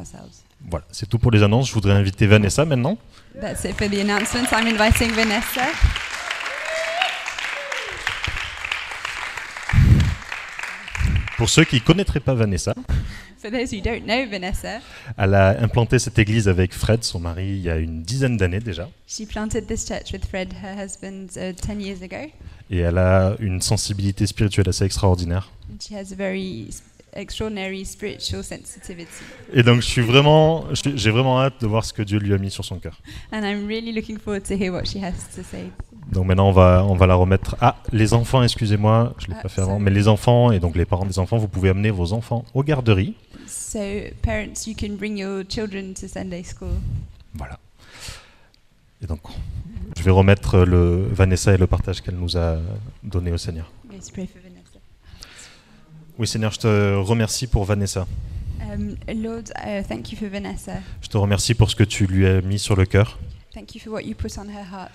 ourselves. Voilà, c'est tout pour les annonces. Je voudrais inviter Vanessa maintenant. That's it for the announcements. I'm inviting Vanessa. Pour ceux qui ne connaîtraient pas Vanessa, For those who don't know Vanessa, elle a implanté cette église avec Fred, son mari, il y a une dizaine d'années déjà. she planted this church with Fred, her husband, uh, 10 years ago. Et elle a une sensibilité spirituelle assez extraordinaire. And she has a very s- extraordinary spiritual sensitivity. Et donc, je suis vraiment, j'ai vraiment hâte de voir ce que Dieu lui a mis sur son cœur. And I'm really looking forward to hear what she has to say. Donc maintenant, on va, on va la remettre. Ah, les enfants, excusez-moi, je l'ai Ah, pas fait avant, sorry. mais les enfants et donc les parents des enfants, vous pouvez amener vos enfants aux garderies. So, parents, you can bring your children to Sunday school. Voilà. Et donc, je vais remettre le Vanessa et le partage qu'elle nous a donné au Seigneur. Let's pray for. Oui, Seigneur, je te remercie pour Vanessa. Um, Lord, uh, thank you for Vanessa. Je te remercie pour ce que tu lui as mis sur le cœur. Thank you for what you put on her heart.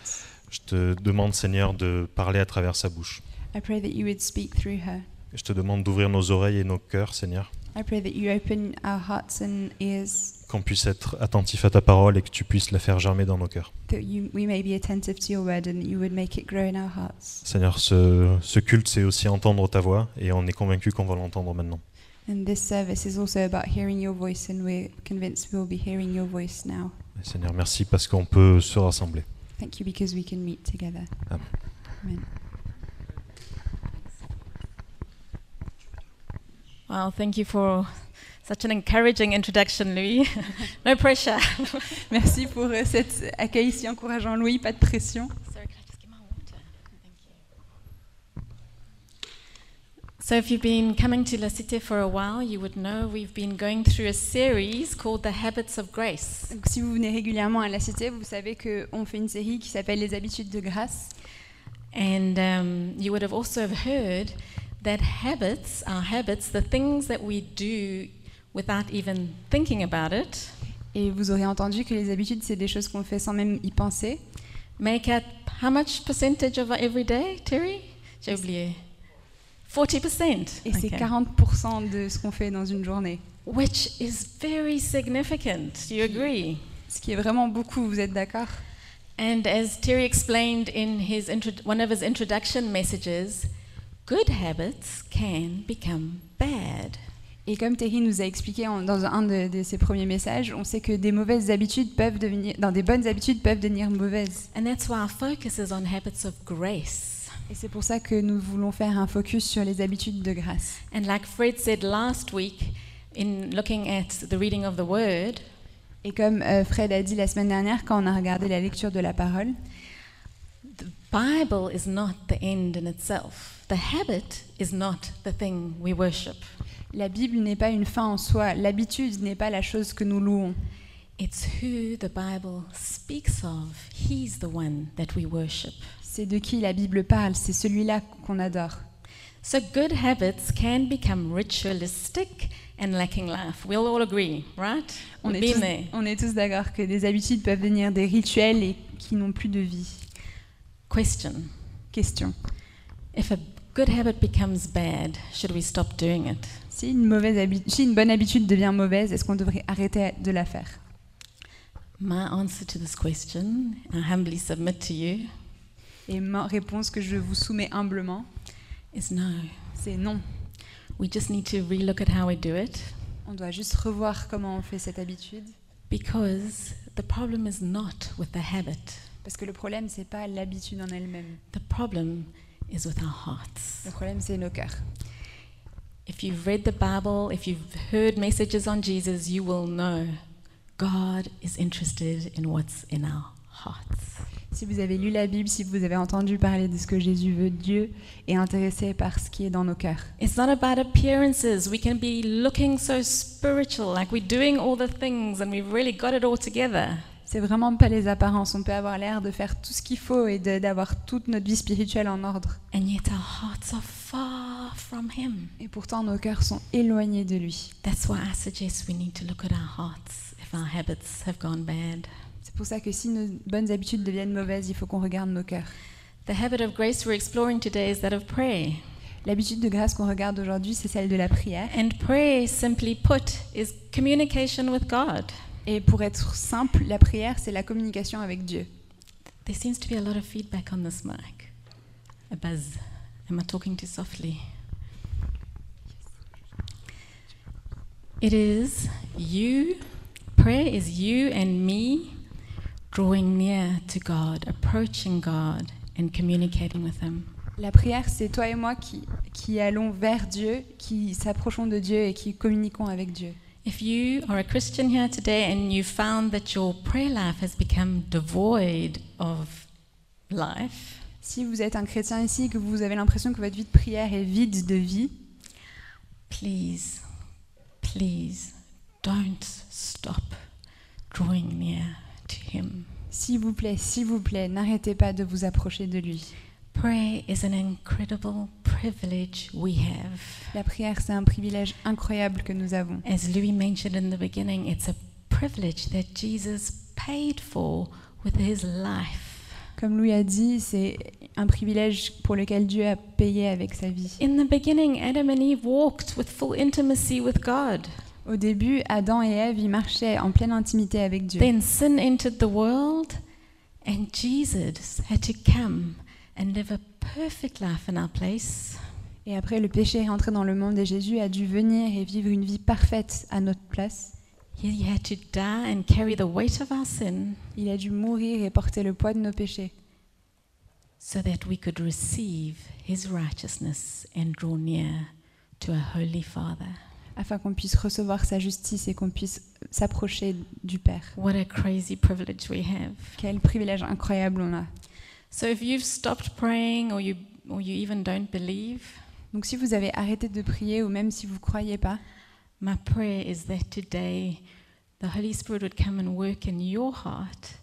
Je te demande, Seigneur, de parler à travers sa bouche. I pray that you would speak through her. Je te demande d'ouvrir nos oreilles et nos cœurs, Seigneur, I pray that you open our hearts and ears, qu'on puisse être attentif à ta parole et que tu puisses la faire germer dans nos cœurs. that you, we may be attentive to your word and that you would make it grow in our hearts. Seigneur, ce, ce culte, c'est aussi entendre ta voix et on est convaincu qu'on va l'entendre maintenant. And this service is also about hearing your voice, and we're convinced we will be hearing your voice now. Et Seigneur, merci parce qu'on peut se rassembler. Thank you because we can meet together. Amen. Amen. Well, thank you for such an encouraging introduction, Louis. no pressure. Merci pour euh, cet accueil si encourageant, Louis. Pas de pression. Sorry, can I just get my water? Thank you. So, if you've been coming to La Cité for a while, you would know we've been going through a series called The Habits of Grace. Donc, si vous venez régulièrement à la Cité, vous savez qu'on fait une série qui s'appelle Les habitudes de grâce. And um, you would have also have heard that habits, our habits, the things that we do without even thinking about it, Et vous aurez entendu que les habitudes, c'est des choses qu'on fait sans même y penser. make up how much percentage of our everyday, Terry? J'ai oublié. 40%. Et c'est Okay. 40% de ce qu'on fait dans une journée. Which is very significant. You agree? Ce qui est vraiment beaucoup, vous êtes d'accord? And as Terry explained in his one of his introduction messages, good habits can become bad. Et comme Terry nous a expliqué en- dans un de, de ses premiers messages, on sait que des mauvaises habitudes peuvent devenir, dans des bonnes habitudes peuvent devenir mauvaises. And that's why our focus is on habits of grace. Et c'est pour ça que nous voulons faire un focus sur les habitudes de grâce. And like Fred said last week, in looking at the reading of the Word, Et comme euh, Fred a dit la semaine dernière quand on a regardé la lecture de la parole, the Bible is not the end in itself. The habit is not the thing we worship. La Bible n'est pas une fin en soi, l'habitude n'est pas la chose que nous louons. It's who the Bible speaks of. He's the one that we worship. C'est de qui la Bible parle, c'est celui-là qu'on adore. So good habits can become ritualistic and lacking life. We'll all agree, right? On est, tous, on est tous d'accord que des habitudes peuvent devenir des rituels et qui n'ont plus de vie. Question. Question. If a good habit becomes bad, should we stop doing it? Si une, mauvaise habi- si une bonne habitude devient mauvaise, est-ce qu'on devrait arrêter de la faire? My answer to this question, I humbly submit to you, Et ma réponse que je vous soumets humblement, is no. c'est non. We just need to relook at how we do it On doit juste revoir comment on fait cette habitude. because the problem is not with the habit. Parce que le problème, c'est pas l'habitude en elle-même. The problem is with our hearts. Le problème, c'est nos cœurs. If you've read the Bible, if you've heard messages on Jesus, you will know God is interested in what's in our hearts. Si vous avez lu la Bible, si vous avez entendu parler de ce que Jésus veut, Dieu est intéressé par ce qui est dans nos cœurs. It's not about appearances. We can be looking so spiritual, like we're doing all the things and we've really got it all together. C'est vraiment pas les apparences. On peut avoir l'air de faire tout ce qu'il faut et d'avoir toute notre vie spirituelle en ordre. And yet our hearts are far from Him. Et pourtant, nos cœurs sont éloignés de lui. That's why I suggest we need to look at our hearts if our habits have gone bad. C'est pour ça que si nos bonnes habitudes deviennent mauvaises, il faut qu'on regarde nos cœurs. The habit of grace we're exploring today is that of prayer. L'habitude de grâce qu'on regarde aujourd'hui, c'est celle de la prière. And prayer, simply put, is communication with God. Et pour être simple, la prière, c'est la communication avec Dieu. There seems to be a lot of feedback on this mic. A buzz. Am I talking too softly? It is you, prayer is you and me drawing near to God, approaching God, and communicating with Him. La prière, c'est toi et moi qui, qui allons vers Dieu, qui s'approchons de Dieu et qui communiquons avec Dieu. If you are a Christian here today and you found that your prayer life has become devoid of life, Si vous êtes un chrétien ici, que vous avez l'impression que votre vie de prière est vide de vie, please, please don't stop drawing near to Him. s'il vous plaît, s'il vous plaît, n'arrêtez pas de vous approcher de lui. Prayer is an incredible privilege we have. La prière, c'est un privilège incroyable que nous avons. As Louis mentioned in the beginning, it's a privilege that Jesus paid for with His life. Comme Louis a dit, c'est un privilège pour lequel Dieu a payé avec sa vie. In the beginning, Adam and Eve walked with full intimacy with God. Au début, Adam et Ève, ils marchaient en pleine intimité avec Dieu. Then sin entered the world, and Jesus had to come and live a perfect life in our place. Et après, le péché est rentré dans le monde et Jésus a dû venir et vivre une vie parfaite à notre place. He had to die and carry the weight of our sin Il a dû mourir et porter le poids de nos péchés so that we could receive his righteousness and draw near to a holy Father. afin qu'on puisse recevoir sa justice et qu'on puisse s'approcher du Père. What a crazy privilege we have. Quel privilège incroyable on a. So if you've stopped praying or you or you even don't believe, Donc si vous avez arrêté de prier ou même si vous ne croyez pas, my prayer is that today the Holy Spirit would come and work in your heart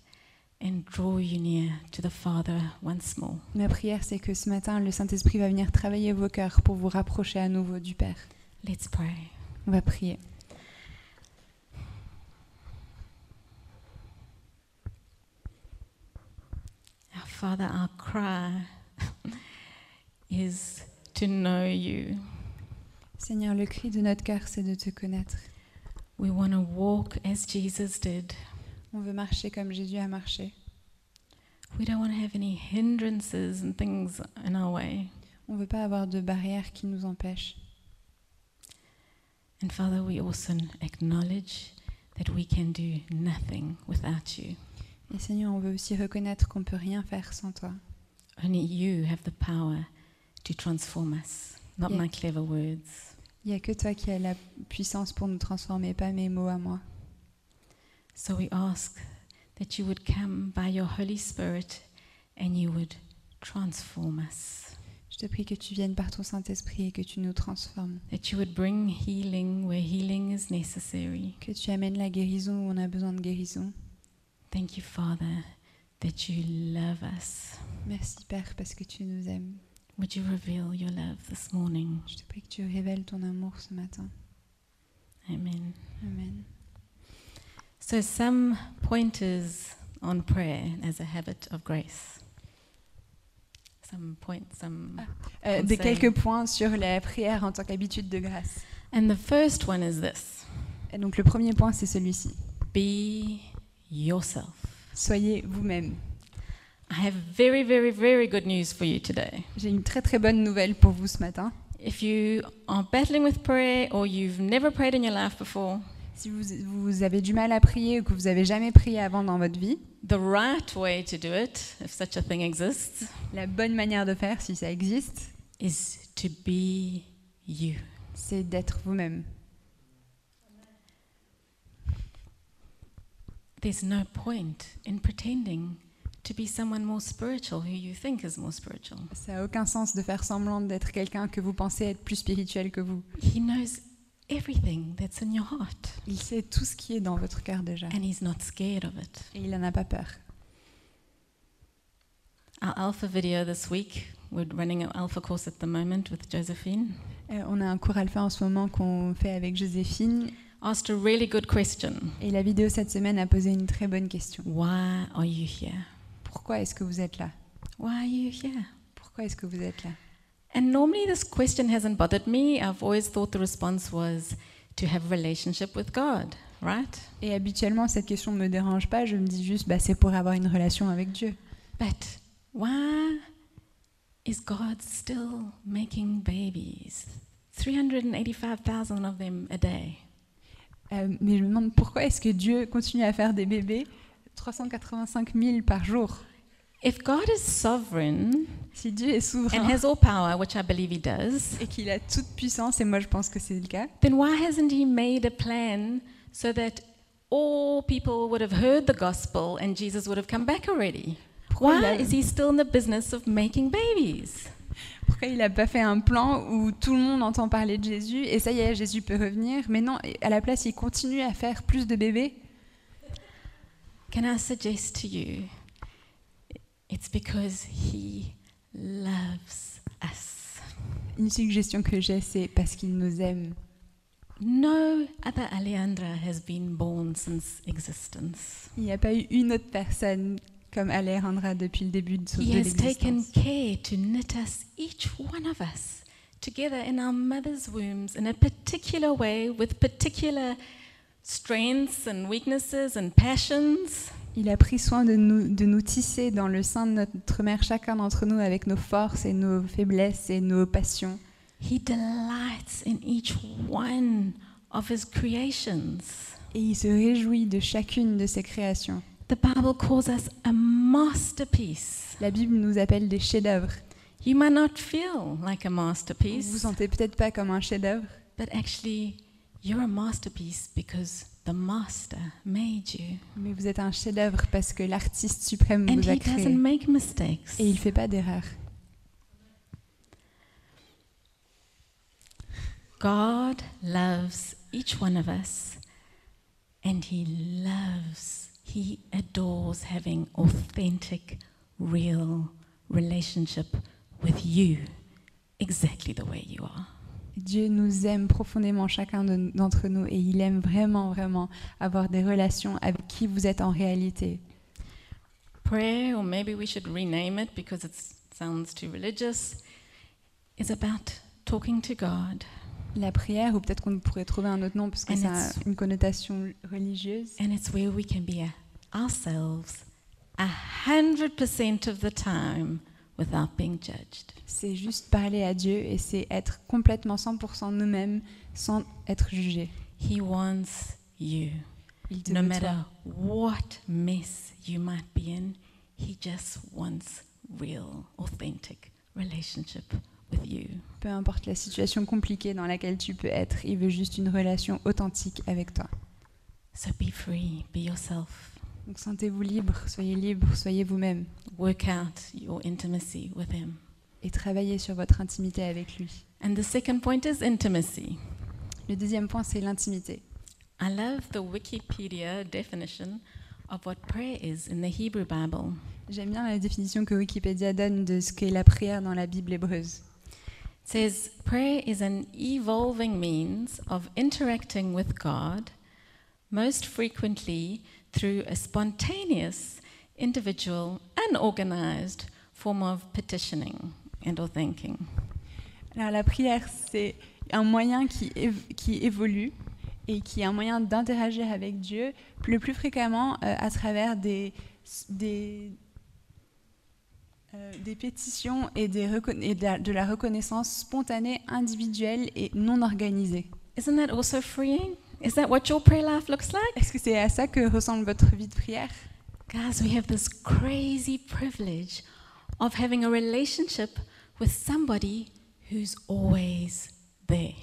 and draw you near to the Father once more. ma prière c'est que ce matin, le Saint-Esprit va venir travailler vos cœurs pour vous rapprocher à nouveau du Père. Let's pray. On va prier. Our Father, our cry is to know you. Seigneur, le cri de notre cœur, c'est de te connaître. We want to walk as Jesus did. On veut marcher comme Jésus a marché. We don't want to have any hindrances and things in our way. On ne veut pas avoir de barrières qui nous empêchent. And Father, we also acknowledge that we can do nothing without you. Et Seigneur, on veut aussi reconnaître qu'on ne peut rien faire sans toi. Only you have the power to transform us, not Yeah. my clever words. Il n'y a que toi qui as la puissance pour nous transformer, pas mes mots à moi. So we ask that you would come by your Holy Spirit and you would transform us, Je te prie que tu viennes par ton Saint-Esprit et que tu nous transformes. that you would bring healing where healing is necessary. Que tu amènes la guérison où on a besoin de guérison. Thank you, Father, that you love us. Merci Père parce que tu nous aimes. Would you reveal your love this morning? Je te prie que tu révèles ton amour ce matin. Amen. Amen. So, some pointers on prayer as a habit of grace. Some points, some. Euh, des quelques points sur la prière en tant qu'habitude de grâce. And the first one is this Et donc le premier point, c'est celui-ci. be yourself. Soyez vous-même. I have very, very, very good news for you today. J'ai une très très bonne nouvelle pour vous ce matin. If you are battling with prayer or you've never prayed in your life before, Si vous, vous avez du mal à prier ou que vous avez jamais prié avant dans votre vie, the right way to do it, if such a thing exists, la bonne manière de faire, si ça existe, is to be you. c'est d'être vous-même. There's no point in pretending to be someone more spiritual who you think is more spiritual. Ça n'a aucun sens de faire semblant d'être quelqu'un que vous pensez être plus spirituel que vous. He knows everything that's in your heart, Il sait tout ce qui est dans votre cœur déjà. and he's not scared of it. Et il n'en a pas peur. Our alpha video this week, we're running an alpha course at the moment with Josephine, Euh, on a un cours alpha en ce moment qu'on fait avec Joséphine. Asked a really good question Et la vidéo cette semaine a posé une très bonne question. Why are you here? Pourquoi est-ce que vous êtes là? Why are you here? Pourquoi est-ce que vous êtes là? And normally this question hasn't bothered me. I've always thought the response was to have a relationship with God, right? Et habituellement, cette question ne me dérange pas. Je me dis juste, bah, c'est pour avoir une relation avec Dieu. But why is God still making babies? 385,000 of them a day. Euh, mais je me demande pourquoi est-ce que Dieu continue à faire des bébés 385 000 par jour? If God is sovereign Si Dieu est and souverain has all power, which I believe he does, et qu'il a toute puissance, et moi je pense que c'est le cas, then why hasn't he made a plan so that all people would have heard the gospel and Jesus would have come back already? Pourquoi Why a- is he still in the business of making babies? Il n'a pas fait un plan où tout le monde entend parler de Jésus et ça y est, Jésus peut revenir Mais non, à la place, il continue à faire plus de bébés. Can I suggest to you it's because he loves us. Une suggestion que j'ai, c'est parce qu'il nous aime. No other Alejandra has been born since existence. Il n'y a pas eu une autre personne comme Alejandra depuis le début de, son- He de has taken care to knit us, each one of us, together in our mother's wombs in a particular way with particular strengths and weaknesses and passions. Il a pris soin de nous, de nous tisser dans le sein de notre mère, chacun d'entre nous, avec nos forces et nos faiblesses et nos passions. He delights in each one of his creations. Et il se réjouit de chacune de ses créations. The Bible calls us a masterpiece. La Bible nous appelle des chefs-d'œuvre. You might not feel like a Vous vous masterpiece, sentez peut-être pas comme un chef-d'œuvre, but actually, you're a masterpiece because the master made you. mais vous êtes un chef-d'œuvre parce que l'artiste suprême And vous a he créé. doesn't make mistakes. Et il fait pas d'erreur. God loves each one of us, and He loves, He adores having authentic, real relationship with you, exactly the way you are. Dieu nous aime profondément chacun d'entre nous et il aime vraiment, vraiment avoir des relations avec qui vous êtes en réalité. Prayer, or maybe we should rename it because it sounds too religious, is about talking to God. La prière, ou peut-être qu'on pourrait trouver un autre nom parce que And ça a it's- une connotation religieuse. And it's where we can be ourselves a hundred percent of the time without being judged. C'est juste parler à Dieu et c'est être complètement 100% nous-mêmes sans être jugé. He wants you. Il te No veut matter toi. what mess you might be in, he just wants real, authentic relationship with you. Peu importe la situation compliquée dans laquelle tu peux être, il veut juste une relation authentique avec toi. So be free, be yourself. Donc sentez-vous libre, soyez libre, soyez vous-même Work out your intimacy with him. et travaillez sur votre intimité avec lui. And the second point is intimacy. Le deuxième point, c'est l'intimité. I love the Wikipedia definition of what prayer is in the Hebrew Bible. J'aime bien la définition que Wikipédia donne de ce qu'est la prière dans la Bible hébreuse. Says prayer is an evolving means of interacting with God, most frequently through a spontaneous, individual, unorganized form of petitioning and or thinking. Alors la prière, c'est un moyen qui, qui évolue et qui est un moyen d'interagir avec Dieu le plus fréquemment euh, à travers des, des, euh, des pétitions et, des et de, la, de la reconnaissance spontanée, individuelle et non organisée. Isn't that also freeing? Is that what your prayer life looks like? Est-ce que c'est à ça que ressemble votre vie de prière? Guys, we have this crazy privilege of having a relationship with somebody who's always there.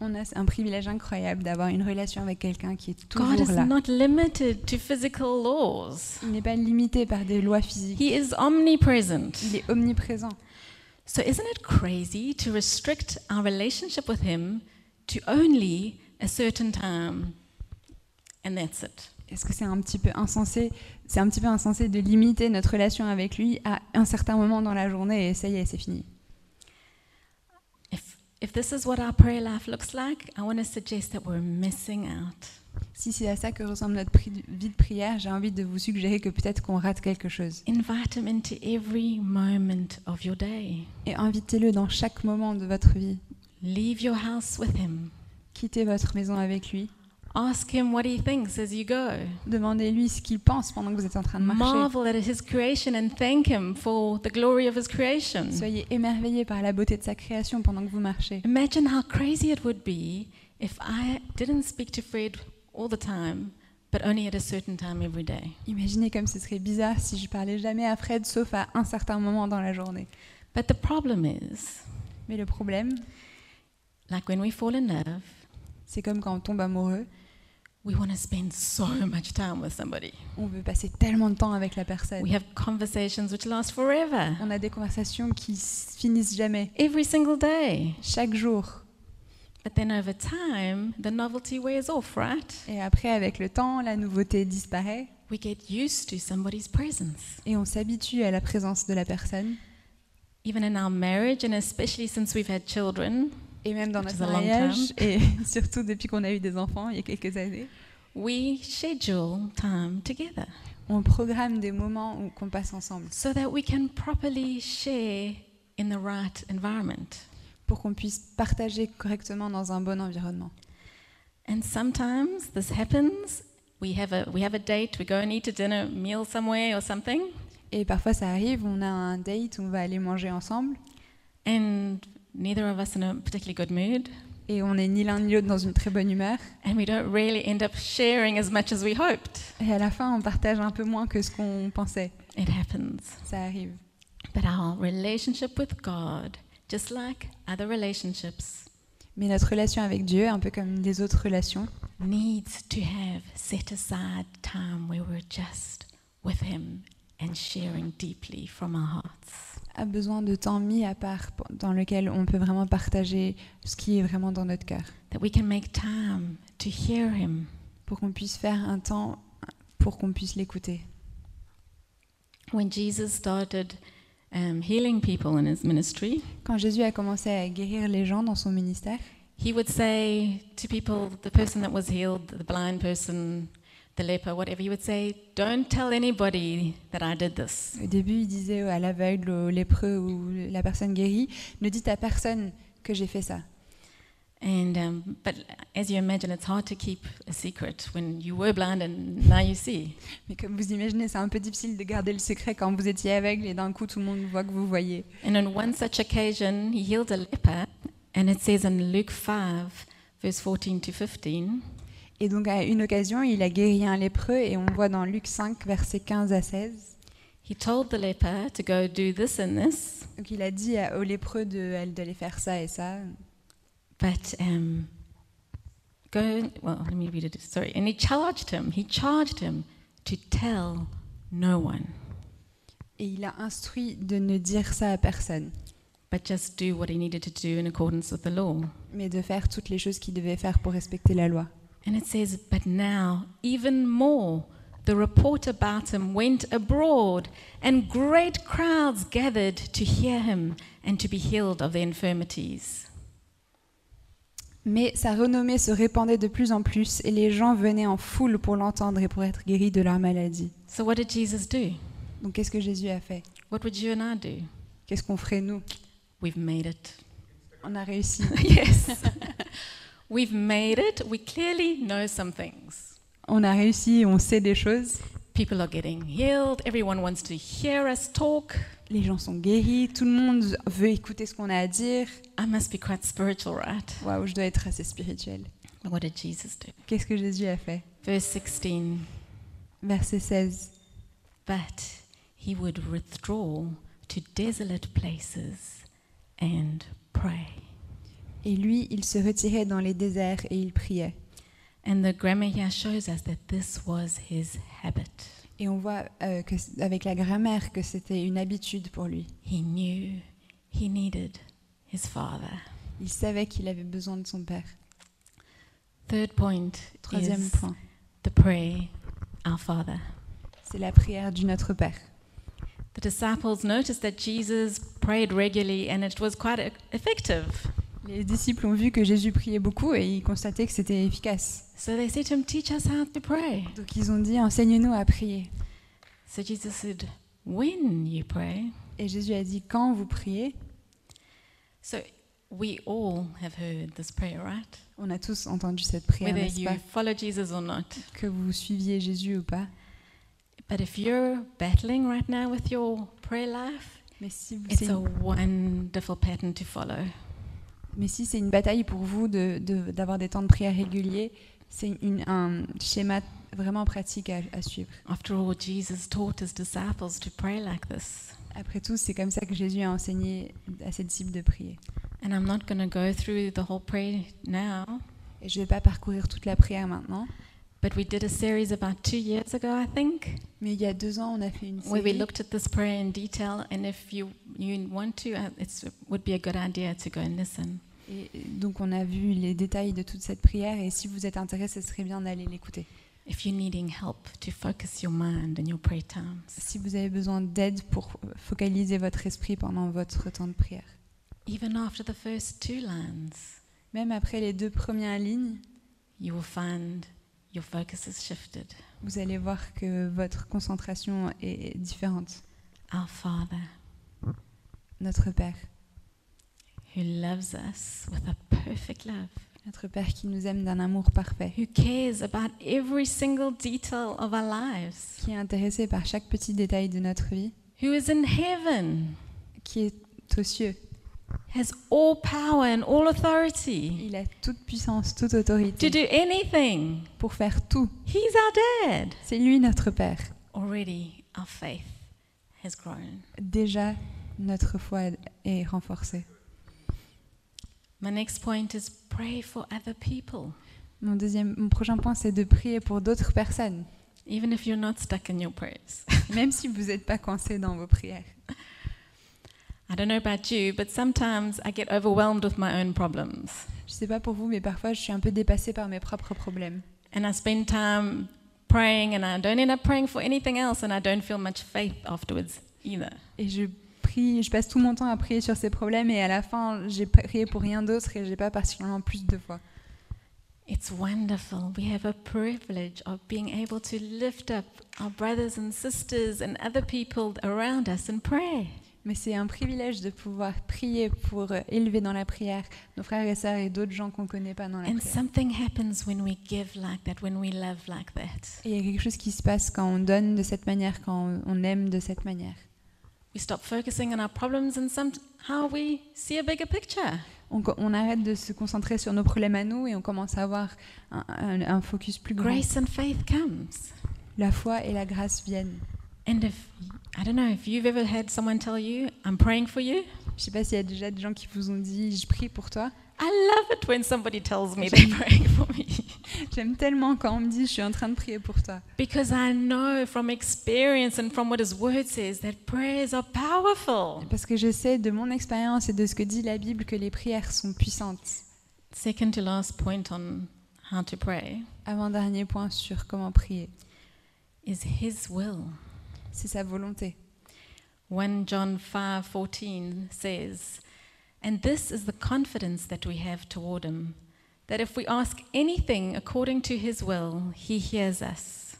On a un privilège incroyable d'avoir une relation avec quelqu'un qui est God toujours is là. not limited to physical laws. Il n'est pas limité par des lois physiques. He is omnipresent. Il est omniprésent. So isn't it crazy to restrict our relationship with him to only a certain time? And that's it? Est-ce que c'est un petit peu insensé? C'est un petit peu insensé de limiter notre relation avec lui à un certain moment dans la journée et ça y est, c'est fini. If if this is what our prayer life looks like, I want to suggest that we're missing out. Si c'est à ça que ressemble notre vie de prière, j'ai envie de vous suggérer que peut-être qu'on rate quelque chose. Invite Him into every moment of your day. Et invitez-le dans chaque moment de votre vie. Leave your house with Him. Quittez votre maison avec lui. Ask Him what He thinks as you go. Demandez-lui ce qu'il pense pendant que vous êtes en train de marcher. Marvel at His creation and thank Him for the glory of His creation. Soyez émerveillés par la beauté de sa création pendant que vous marchez. Imagine how crazy it would be if I didn't speak to Fred all the time, but only at a certain time every day. Imaginez comme ce serait bizarre si je parlais jamais à Fred sauf à un certain moment dans la journée. But the problem is, Mais le problème, like when we fall in love, c'est comme quand on tombe amoureux, we want to spend so much time with somebody. on veut passer tellement de temps avec la personne. We have conversations which last forever, On a des conversations qui finissent jamais, every single day. chaque jour. But then over time, the novelty wears off, right? Et après, avec le temps, la nouveauté disparaît We get used to somebody's presence. et on s'habitue à la présence de la personne. Even in our marriage, and especially since we've had children, Et même dans notre mariage, et surtout depuis qu'on a eu des enfants il y a quelques années, we schedule time together on programme des moments où- qu'on passe ensemble so that we can properly share in the right environment. pour qu'on puisse partager correctement dans un bon environnement. And sometimes this happens. We have a we have a date. We go and eat a dinner meal somewhere or something, Et parfois ça arrive, on a un date, on va aller manger ensemble and neither of us in a particularly good mood, et on n'est ni l'un ni l'autre dans une très bonne humeur. and we don't really end up sharing as much as we hoped. Et à la fin, on partage un peu moins que ce qu'on pensait. It happens. Ça arrive. But our relationship with God, just like other relationships, Mais notre relation avec Dieu, un peu comme les autres relations, needs to have set aside time where we're just with Him and sharing deeply from our hearts. A besoin de temps mis à part dans lequel on peut vraiment partager ce qui est vraiment dans notre cœur. That we can make time to hear Him. Pour qu'on puisse faire un temps pour qu'on puisse l'écouter. When Jesus started um, healing people in His ministry, Quand Jésus a commencé à guérir les gens dans son ministère, He would say to people, the person that was healed, the blind person, the leper, whatever, He would say, Don't tell anybody that I did this. au début, il disait à l'aveugle, au lépreux ou la personne guérie, ne dites à personne que j'ai fait ça. And um, but as you imagine, it's hard to keep a secret when you were blind and now you see. Mais comme vous imaginez, c'est un peu difficile de garder le secret quand vous étiez aveugle et d'un coup tout le monde voit que vous voyez. And on one such occasion, he healed a leper, and it says in Luke 5, verse 14 to 15, Et donc à une occasion, il a guéri un lépreux et on voit dans Luc 5, versets 15 à 16. he told the leper to go do this and this, Donc il a dit au lépreux de- d'aller faire ça et ça. but um, go. Well, let me read it. Sorry. And he charged him. He charged him to tell no one, Et il a instruit de ne dire ça à personne, but just do what he needed to do in accordance with the law. mais de faire toutes les choses qu'il devait faire pour respecter la loi. And it says, But now, even more, the report about him went abroad, and great crowds gathered to hear him and to be healed of their infirmities. Mais sa renommée se répandait de plus en plus et les gens venaient en foule pour l'entendre et pour être guéris de leur maladie. So, what did Jesus do? Donc qu'est-ce que Jésus a fait? What would you and I do? Qu'est-ce qu'on ferait nous? We've made it. On a réussi. yes. We've made it. We clearly know some things. On a réussi, on sait des choses. People are getting healed. Everyone wants to hear us talk. Les gens sont guéris, tout le monde veut écouter ce qu'on a à dire. I must be quite spiritual, right? Waouh, je dois être assez spirituel. What did Jesus do? Qu'est-ce que Jésus a fait? Verse 16. Verset 16. But he would withdraw to desolate places and pray. Et lui, il se retirait dans les déserts et il priait. And the grammar here shows us that this was his habit. Et on voit euh, que, avec la grammaire que c'était une habitude pour lui. He knew he needed his father. Il savait qu'il avait besoin de son père. Third point Troisième is point, the prayer, Our Father. c'est la prière du Notre Père. The disciples noticed that Jesus prayed regularly and it was quite e- effective. Les disciples ont vu que Jésus priait beaucoup et ils constataient que c'était efficace. So they said to him, Teach us how to pray. Donc ils ont dit enseigne-nous à prier. So Jesus said, When you pray. Et Jésus a dit quand vous priez, So we all have heard this prayer, right? on a tous entendu cette prière, Whether n'est-ce you pas? follow Jesus or not. Que vous suiviez Jésus ou pas. But if you're battling right now with your prayer life, Mais si, vous- it's c'est a wonderful pattern to follow. Mais si c'est une bataille pour vous de- de- d'avoir des temps de prière réguliers, c'est un schéma vraiment pratique à, à suivre. After all, Jesus taught his disciples to pray like this. Après tout, c'est comme ça que Jésus a enseigné à ses disciples de prier. And I'm not going to go through the whole prayer now, Et je ne vais pas parcourir toute la prière maintenant, but we did a series about two years ago, I think, mais il y a deux ans, on a fait une where we série looked at this prayer in detail. And if you you want to, uh, it would be a good idea to go and listen. et donc on a vu les détails de toute cette prière et si vous êtes intéressé, ce serait bien d'aller l'écouter. If you're needing help to focus your mind in your prayer times, Si vous avez besoin d'aide pour focaliser votre esprit pendant votre temps de prière. even after the first two lines, Même après les deux premières lignes, you will find your focus has shifted. vous allez voir que votre concentration est différente. Our Father, Notre Père, who loves us with a perfect love, notre Père qui nous aime d'un amour parfait, who cares about every single detail of our lives, qui est intéressé par chaque petit détail de notre vie, who is in heaven, qui est aux cieux. Has all power and all authority Il a toute puissance, toute to autorité do anything. pour faire tout. He's our dad. C'est lui notre Père. Already, our faith has grown. Déjà, notre foi est renforcée. My next point is pray for other people, Mon, deuxième, mon prochain point, c'est de prier pour d'autres personnes, even if you're not stuck in your prayers. même si vous n'êtes pas coincé dans vos prières. I don't know about you, but sometimes I get overwhelmed with my own problems. Je sais pas pour vous, mais parfois je suis un peu dépassée par mes propres problèmes. And I spend time praying, and I don't end up praying for anything else, and I don't feel much faith afterwards either. Et je prie, je passe tout mon temps à prier sur ces problèmes et à la fin, j'ai prié pour rien d'autre et j'ai pas particulièrement plus de foi. It's wonderful. We have a privilege of being able to lift up our brothers and sisters and other people around us in prayer. Mais c'est un privilège de pouvoir prier pour euh, élever dans la prière nos frères et sœurs et d'autres gens qu'on connaît pas dans la And prière. something happens when we give like that, when we love like that. Et il y a quelque chose qui se passe quand on donne de cette manière, quand on- aime de cette manière. We stop focusing on our problems and somehow we see a bigger picture. On, co- on arrête de se concentrer sur nos problèmes à nous et on commence à avoir un, un- un focus plus grand. Grace and faith comes. La foi et la grâce viennent. And if, I don't know, if you've ever had someone tell you, I'm praying for you, Je sais pas s'il y a déjà des gens qui vous ont dit je prie pour toi. I love it when somebody tells me they're praying for me. J'aime tellement quand on me dit je suis en train de prier pour toi. Because I know from experience and from what His Word says that prayers are powerful. Parce que je sais de mon expérience et de ce que dit la Bible que les prières sont puissantes. Second to last point on how to pray Avant-dernier point sur comment prier, is His will. C'est sa volonté. 1 John 5:14 says, "And this is the confidence that we have toward him, that if we ask anything according to his will, he hears us."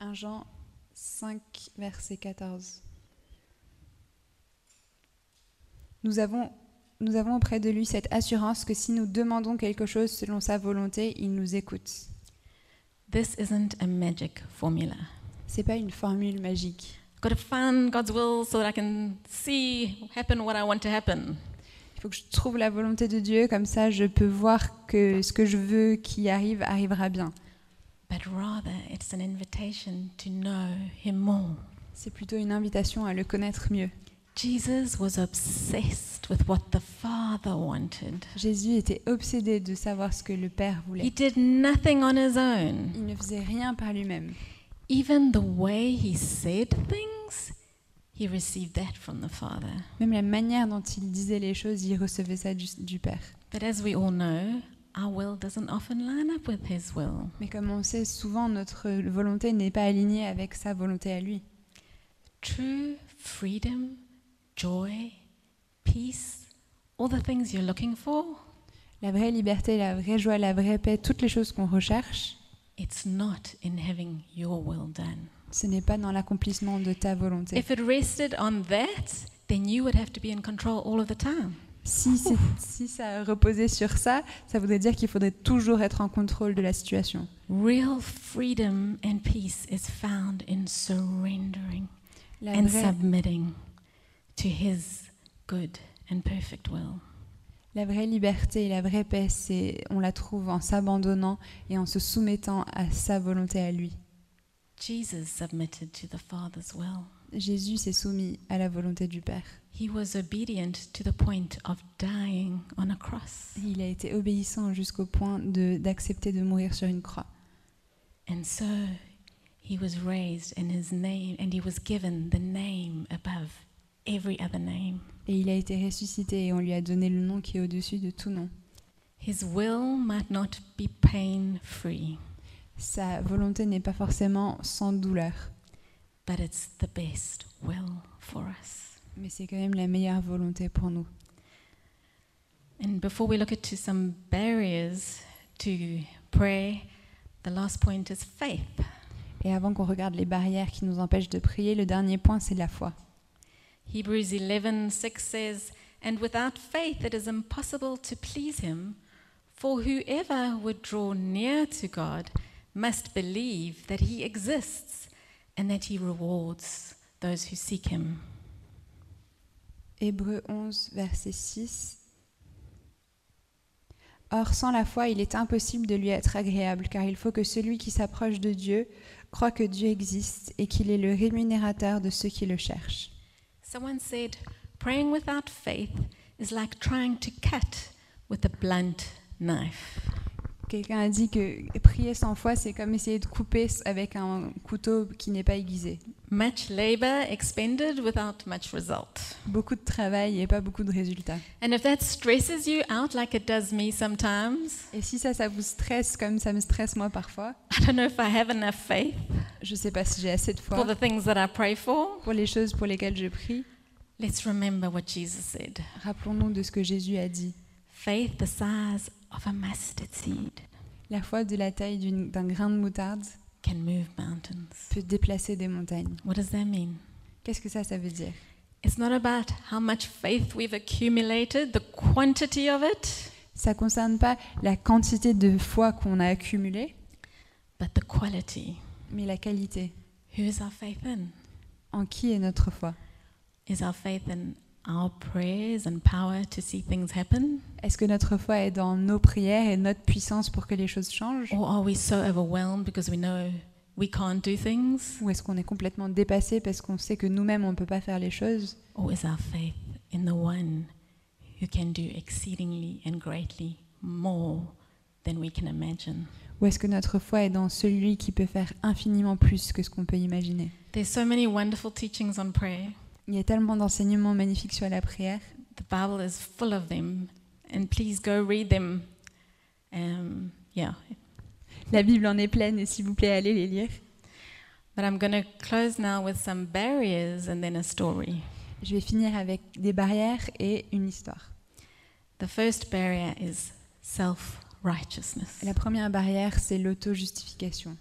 1 Jean 5, verset 14. Nous avons, nous avons auprès de lui cette assurance que si nous demandons quelque chose selon sa volonté, il nous écoute. This isn't a magic formula. C'est pas une formule magique. I've got to find God's will so that I can see happen what I want to happen. Il faut que je trouve la volonté de Dieu, comme ça je peux voir que ce que je veux qui arrive arrivera bien. But rather, it's an invitation to know him more. C'est plutôt une invitation à le connaître mieux. Jesus was obsessed with what the Father wanted. Jésus était obsédé de savoir ce que le Père He voulait. did nothing on his own. Il ne faisait rien par lui-même. Even the way he said things, he received that from the Father. Même la manière dont il disait les choses, il recevait ça du, du Père. But as we all know, our will doesn't often line up with his will. Mais comme on sait, souvent notre volonté n'est pas alignée avec sa volonté à lui. True freedom joy, peace, all the things you're looking for, La vraie liberté, la vraie joie, la vraie paix, toutes les choses qu'on recherche, it's not in having your will done. ce n'est pas dans l'accomplissement de ta volonté. If it rested on that, then you would have to be in control all of the time. Si, ça reposait sur ça, ça voudrait dire qu'il faudrait toujours être en contrôle de la situation. Real freedom and peace is found in surrendering La and vraie, submitting to His good and perfect will. la vraie liberté et la vraie paix, c'est, on la trouve en s'abandonnant et en se soumettant à sa volonté à lui. Jesus submitted to the Father's will. Jésus s'est soumis à la volonté du Père. He was obedient to the point of dying on a cross. Il a été obéissant jusqu'au point de, d'accepter de mourir sur une croix. And so he was raised in his name and he was given the name above every other name. Et il a été ressuscité et on lui a donné le nom qui est au-dessus de tout nom. His will might not be pain free, Sa volonté n'est pas forcément sans douleur, but it's the best will for us. mais c'est quand même la meilleure volonté pour nous. And before we look at to some barriers to prayer, the last point is faith. Et avant qu'on regarde les barrières qui nous empêchent de prier, le dernier point, c'est la foi. Hebrews 11:6 says, "And without faith it is impossible to please him, for whoever would draw near to God must believe that he exists and that he rewards those who seek him." Hébreux 11, verset 6. Or, sans la foi, il est impossible de lui être agréable, car il faut que celui qui s'approche de Dieu croit que Dieu existe et qu'il est le rémunérateur de ceux qui le cherchent. Someone said, "Praying without faith is like trying to cut with a blunt knife." Quelqu'un a dit que prier sans foi, c'est comme essayer de couper avec un couteau qui n'est pas aiguisé. Much labor expended without much result. Beaucoup de travail et pas beaucoup de résultats. And if that stresses you out like it does me sometimes, Et si ça, ça vous stresse comme ça me stresse moi parfois, I don't know if I have enough faith je sais pas si j'ai assez de for foi the things that I pray for. pour les choses pour lesquelles je prie. Let's remember what Jesus said Rappelons-nous de ce que Jésus a dit. faith the size of a mustard seed La foi de la taille d'un grain de moutarde can move mountains. peut déplacer des montagnes. What does that mean? Qu'est-ce que ça, ça veut dire? It's not about how much faith we've accumulated, the quantity of it, Ça ne concerne pas la quantité de foi qu'on a accumulée, but the quality. mais la qualité. Who is our faith in? En qui est notre foi? Is our faith in our prayers and power to see things happen? Est-ce que notre foi est dans nos prières et notre puissance pour que les choses changent? Or are we so overwhelmed because we know we can't do things? Ou est-ce qu'on est complètement dépassé parce qu'on sait que nous-mêmes, on ne peut pas faire les choses? Or is our faith in the one who can do exceedingly and greatly more than we can imagine? Ou est-ce que notre foi est dans celui qui peut faire infiniment plus que ce qu'on peut imaginer? There's so many wonderful teachings on prayer. Il y a tellement d'enseignements magnifiques sur la prière. The Bible is full of them, and please go read them. Um, yeah, La Bible en est pleine et s'il vous plaît, allez les lire. but I'm going to close now with some barriers and then a story. Je vais finir avec des barrières et une histoire. The first barrier is self righteousness. La première barrière, c'est l'auto-justification.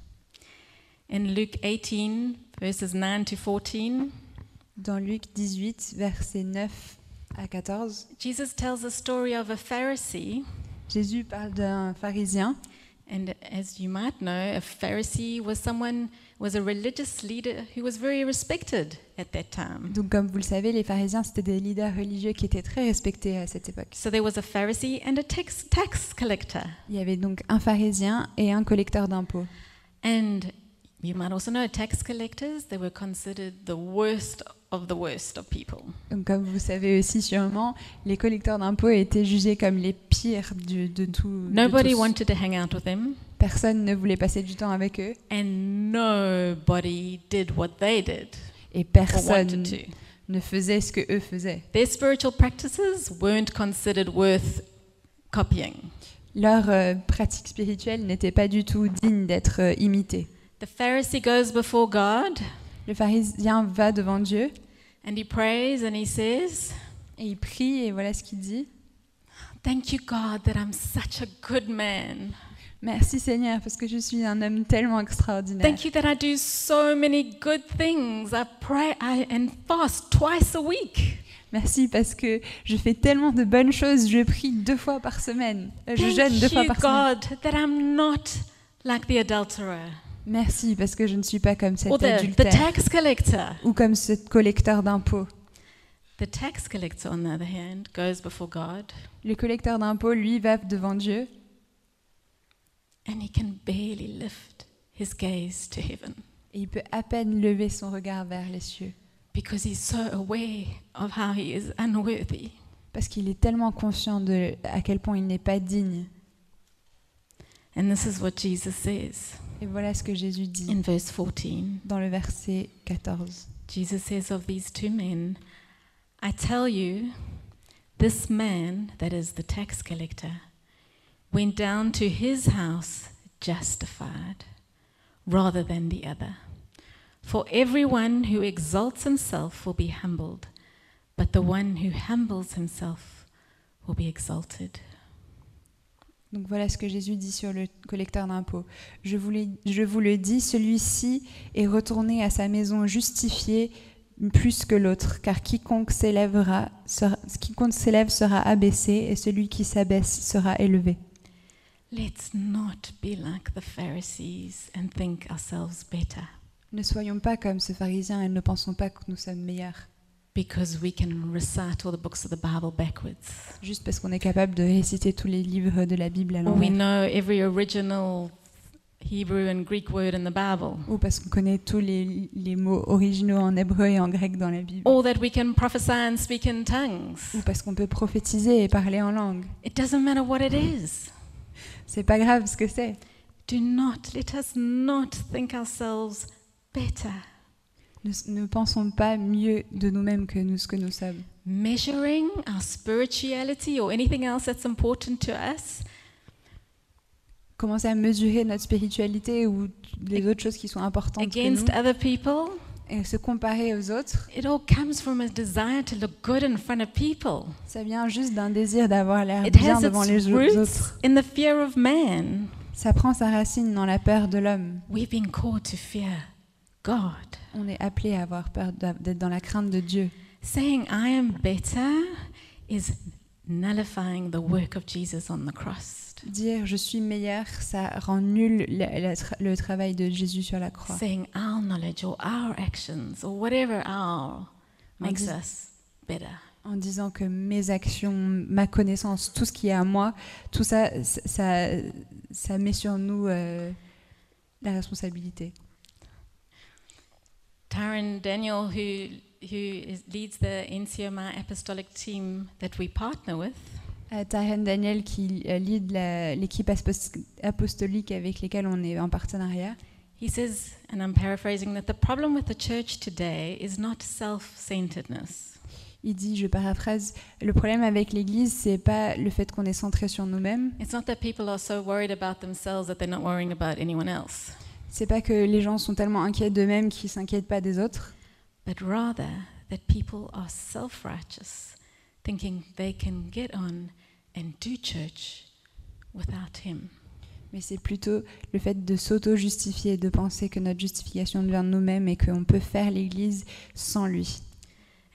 In Luke 18, verses 9 to 14, Dans Luc 18, versets 9 à 14, Jesus tells a story of a Pharisee. Jésus parle d'un pharisien. And as you might know, a Pharisee was someone was a religious leader who was very respected at that time. Donc, comme vous le savez, les pharisiens, c'était des leaders religieux qui étaient très respectés à cette époque. So there was a Pharisee and a tax, tax collector. Il y avait donc un pharisien et un collecteur d'impôts. And you might also know tax collectors, they were considered the worst of the worst of people. Donc, comme vous savez aussi sûrement, les collecteurs d'impôts étaient jugés comme les pires du- de tout. de Nobody tous. wanted to hang out with them, Personne ne voulait passer du temps avec eux and nobody did what they did et personne ne faisait ce que eux faisaient. Their spiritual practices weren't considered worth copying. Leur euh, pratique spirituelle n'était pas du tout digne d'être euh, imitée. The Pharisee goes before God Le pharisien va devant Dieu And he prays and he says, Et il prie et voilà ce qu'il dit. Thank you, God, that I'm such a good man. Merci Seigneur parce que je suis un homme tellement extraordinaire. Thank you that I do so many good things. I pray I, and fast twice a week. Merci parce que je fais tellement de bonnes choses. Je prie deux fois par semaine. Euh, je jeûne deux fois par semaine. God, that I'm not like the adulterer Merci parce que je ne suis pas comme cet or the, the adultère tax collector. ou comme ce collecteur d'impôts. The tax collector, on the other hand, goes before God Le collecteur d'impôts, lui, va devant Dieu and he can barely lift his gaze to heaven et il peut à peine lever son regard vers les cieux because he's so aware of how he is unworthy. parce qu'il est tellement conscient de à quel point il n'est pas digne. And this is what Jesus says Et voilà ce que Jésus dit in verse 14. dans le verset 14. Jesus says of these two men, I tell you, this man, that is the tax collector, went down to his house justified rather than the other. For everyone who exalts himself will be humbled, but the one who humbles himself will be exalted. Donc voilà ce que Jésus dit sur le collecteur d'impôts. Je vous, le- je vous le dis, celui-ci est retourné à sa maison justifié plus que l'autre, car quiconque s'élèvera sera, quiconque s'élève sera abaissé et celui qui s'abaisse sera élevé. Let's not be like the Pharisees and think ourselves better Ne soyons pas comme ce pharisien et ne pensons pas que nous sommes meilleurs, because we can recite all the books of the Bible backwards. juste parce qu'on est capable de réciter tous les livres de la Bible à Or we l'envers, know every original Hebrew and Greek word in the Bible. ou parce qu'on connaît tous les, les mots originaux en hébreu et en grec dans la Bible, Or that we can prophesy and speak in tongues. ou parce qu'on peut prophétiser et parler en langue. It doesn't matter what it is. C'est pas grave ce que c'est. Do not, let us not think ourselves better. Ne, ne pensons pas mieux de nous-mêmes que nous ce que nous sommes. Measuring our spirituality or anything else that's important to us Commencer à mesurer notre spiritualité ou les autres choses qui sont importantes pour against nous other people, et se comparer aux autres, it all comes from a desire to look good in front of people. ça vient juste d'un désir d'avoir l'air bien devant les roots autres. in the fear of man. Ça prend sa racine dans la peur de l'homme. We've been called to fear God. On est appelé à avoir peur d'être dans la crainte de Dieu. Saying I am better is nullifying the work of Jesus on the cross. Dire je suis meilleur, ça rend nul le travail de Jésus sur la croix. Saying our knowledge or our actions or whatever our makes dit- us better. En disant que mes actions, ma connaissance, tout ce qui est à moi, tout ça, ça, ça, ça met sur nous euh, la responsabilité. Taryn Daniel, who, who is, leads the NCMI apostolic team that we partner with, Euh, Taren Daniel qui euh, lead l'équipe apos- apostolique avec lesquelles on est en partenariat. he says, and I'm paraphrasing, that the problem with the church today is not self centeredness. Il dit, je paraphrase, le problème avec l'Église, c'est pas le fait qu'on est centré sur nous-mêmes, It's not that people are so worried about themselves that they're not worrying about anyone else, c'est pas que les gens sont tellement inquiets d'eux-mêmes qu'ils s'inquiètent pas des autres, but rather that people are self righteous, thinking they can get on and do church without Him. mais c'est plutôt le fait de s'auto-justifier, de penser que notre justification vient de nous-mêmes et qu'on peut faire l'Église sans lui.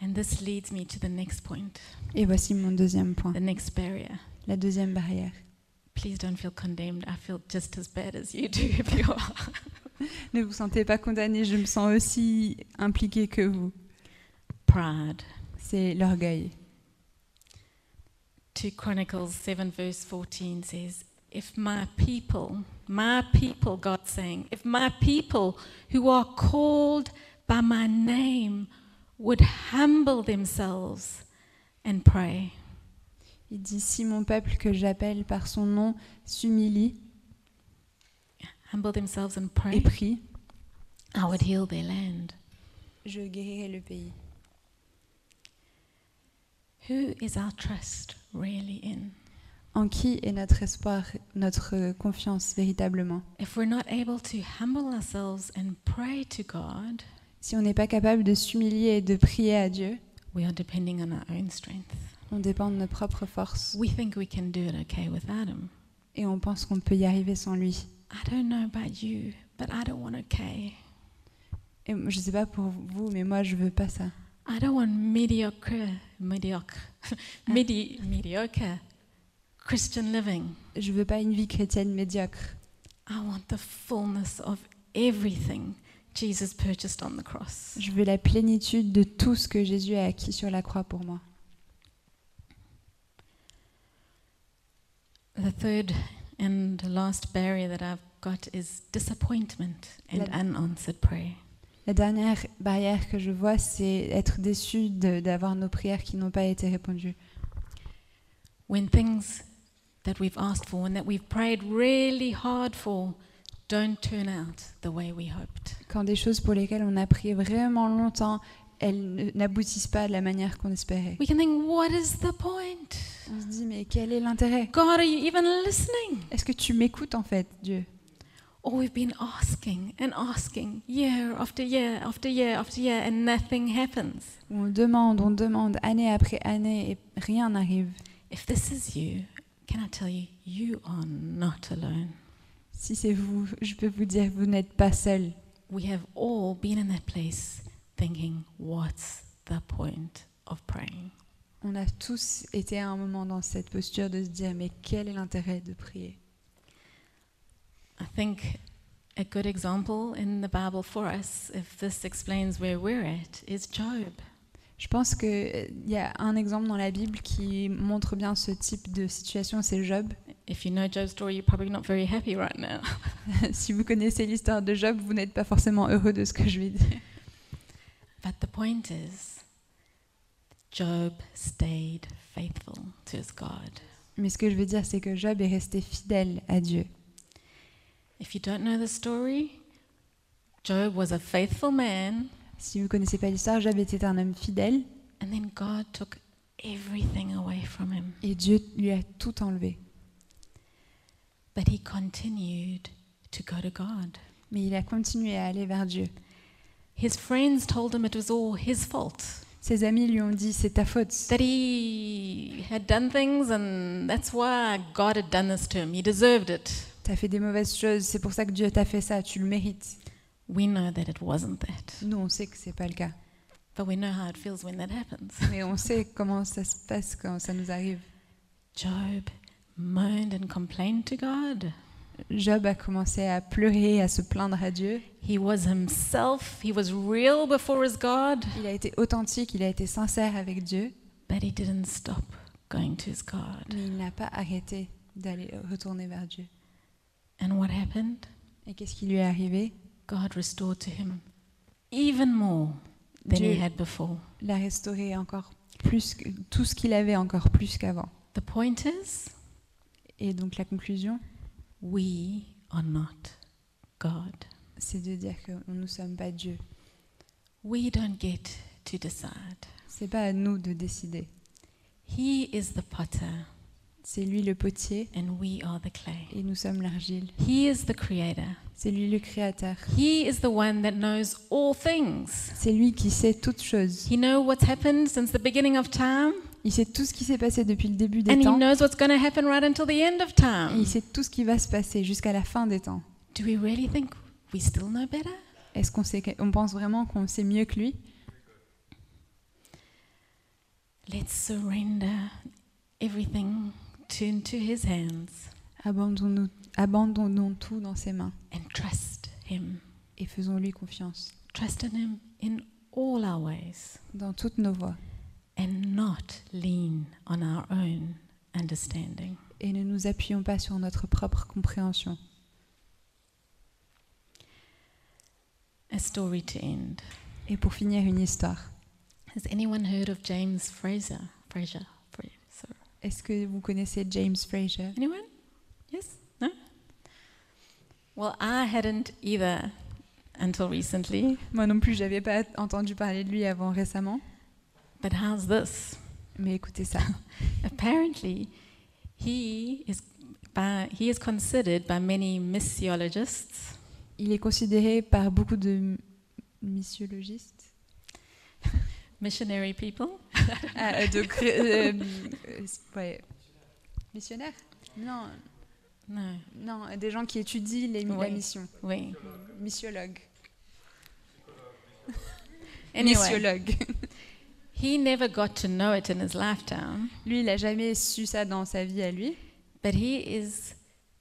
And this leads me to the next point, Et voici mon deuxième point, the next barrier. la deuxième barrière. Please don't feel condemned. I feel just as bad as you do if you are. Ne vous sentez pas condamné, je me sens aussi impliquée que vous. Pride. C'est l'orgueil. 2 Chronicles 7, verse 14 says, If my people, my people, God's saying, if my people who are called by my name would humble themselves and pray, Il dit si mon peuple que j'appelle par son nom s'humilie humble themselves and et pray, prie, I would heal their land. je guérirai le pays. Who is our trust really in? En qui est notre espoir, notre confiance véritablement? If we're not able to humble ourselves and pray to God, Si on n'est pas capable de s'humilier et de prier à Dieu, we are depending on our own strength. on dépend de nos propres forces We think we can do it okay without Him. et on pense qu'on peut y arriver sans lui. I don't know about you, but I don't want okay. Et je sais pas pour vous, mais moi je veux pas ça. I don't want mediocre, mediocre, medi- mediocre Christian living. Je veux pas une vie chrétienne médiocre. I want the fullness of everything Jesus purchased on the cross. Je veux la plénitude de tout ce que Jésus a acquis sur la croix pour moi. The third and last barrier that I've got is disappointment and La- unanswered prayer. La dernière barrière que je vois, c'est être déçu d'avoir nos prières qui n'ont pas été répondues. When things that we've asked for and that we've prayed really hard for don't turn out the way we hoped. Quand des choses pour lesquelles on a prié vraiment longtemps, elles n'aboutissent pas de la manière qu'on espérait. We can think, what is the point? On se dit, mais quel est l'intérêt? God, are you even listening? Est-ce que tu m'écoutes en fait, Dieu? Or we've been asking and asking year after year after year after year and nothing happens. On demande, on demande, année après année, et rien n'arrive. If this is you, can I tell you, you are not alone. Si c'est vous, je peux vous dire, vous n'êtes pas seul. We have all been in that place thinking, what's the point of praying? On a tous été à un moment dans cette posture de se dire, mais quel est l'intérêt de prier? I think a good example in the Bible for us, if this explains where we're at, is Job. Je pense qu'il y a un exemple dans la Bible qui montre bien ce type de situation, c'est Job. If you know Job's story, you're probably not very happy right now. si vous connaissez l'histoire de Job, vous n'êtes pas forcément heureux de ce que je vais dire. But the point is, Job stayed faithful to his God. Mais ce que je veux dire, c'est que Job est resté fidèle à Dieu. If you don't know the story, Job was a faithful man, Si vous ne connaissez pas l'histoire, Job était un homme fidèle and then God took everything away from him. et Dieu lui a tout enlevé. But he continued to go to God. Mais il a continué à aller vers Dieu. His friends told him it was all his fault, Ses amis lui ont dit c'est ta faute, that he had done things, and that's why God had done this to him. He deserved it. tu as fait des mauvaises choses, c'est pour ça que Dieu t'a fait ça, tu le mérites. We know that it wasn't that, Nous, on sait que c'est pas le cas. but we know how it feels when that happens. Mais on sait comment ça se passe quand ça nous arrive. Job moaned and complained to God. Job a commencé à pleurer, à se plaindre à Dieu. He was himself, he was real before his God, Il a été authentique, il a été sincère avec Dieu, but he didn't stop going to his God. mais il n'a pas arrêté d'aller retourner vers Dieu. And what happened? Et qu'est-ce qui lui est arrivé? God restored to him even more than he Dieu had before. l'a restauré encore plus, tout ce qu'il avait encore plus qu'avant. The point is, Et donc la conclusion, we are not God. c'est de dire que nous ne sommes pas Dieu. We don't get to decide. C'est pas à nous de décider. He is the potter, C'est lui le potier and we are the clay. et nous sommes l'argile. He is the creator. C'est lui le créateur. He is the one that knows all things. C'est lui qui sait toutes choses. He knows what's happened since the beginning of time, Il sait tout ce qui s'est passé depuis le début des and he temps. knows what's going to happen right until the end of Et time. il sait tout ce qui va se passer jusqu'à la fin des temps. Do we really think we still know better? Est-ce qu'on sait, on pense vraiment qu'on sait mieux que lui? Let's surrender everything to, into his hands Abandonnons, abandonnons tout dans ses mains and trust him. et faisons-lui confiance Trust in him in all our ways dans toutes nos voies. And not lean on our own understanding. Et ne nous appuyons pas sur notre propre compréhension. A story to end. Et pour finir, une histoire. Has anyone heard of James Fraser? Fraser. Fraser. Est-ce que vous connaissez James Fraser? Anyone? Yes? No? Well, I hadn't either until recently. Moi non plus, j'avais pas entendu parler de lui avant récemment. But how's this? Mais écoutez ça. Apparently, he is by, he is considered by many missiologists Il est considéré par beaucoup de missiologiste. missionary people. Ah, euh, de cré- euh, euh, ouais. Missionnaire Non, No, non, des gens qui étudient les, la Oui. mission. we. Missiologue. Anyway, Missiologue. He never got to know it in his lifetime, Lui, il n'a jamais su ça dans sa vie à lui. but he is.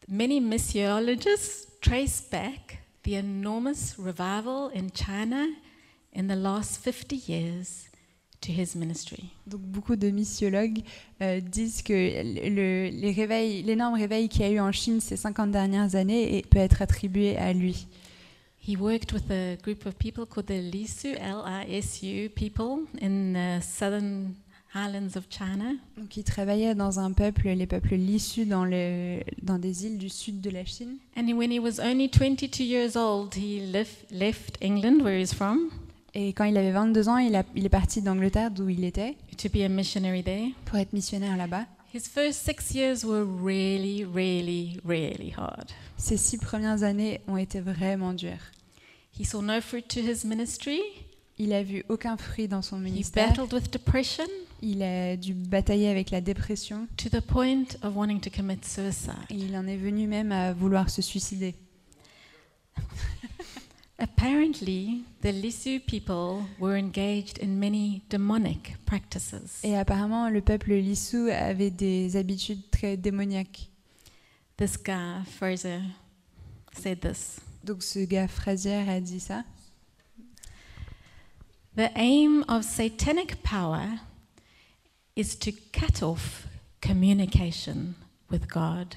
Many missiologists trace back the enormous revival in China in the last 50 years to his ministry. Donc beaucoup de missiologues euh, disent que le- les réveils, l'énorme réveil qu'il y a eu en Chine ces 50 dernières années peut être attribué à lui. He worked with a group of people called the Lisu, L-I-S-U people in the southern highlands of China. Donc il travaillait dans un peuple, les peuples lissus dans, le, dans des îles du sud de la Chine. And when he was only 22 years old, he lef- left England, where he's from, Et quand il avait 22 ans, il, a- il est parti d'Angleterre, d'où il était, to be a missionary there. pour être missionnaire là-bas. His first six years were really, really, really hard. Ces six premières années ont été vraiment dures. He saw no fruit to his ministry. Il a vu aucun fruit dans son He ministère. battled with depression Il a dû batailler avec la dépression. to the point of wanting to commit suicide. Et il en est venu même à vouloir se suicider. Apparently, the Lisu people were engaged in many demonic practices. Et apparemment, le peuple lissou avait des habitudes très démoniaques. This guy, Fraser, said this Donc ce gars Frazier a dit ça. The aim of satanic power is to cut off communication with God.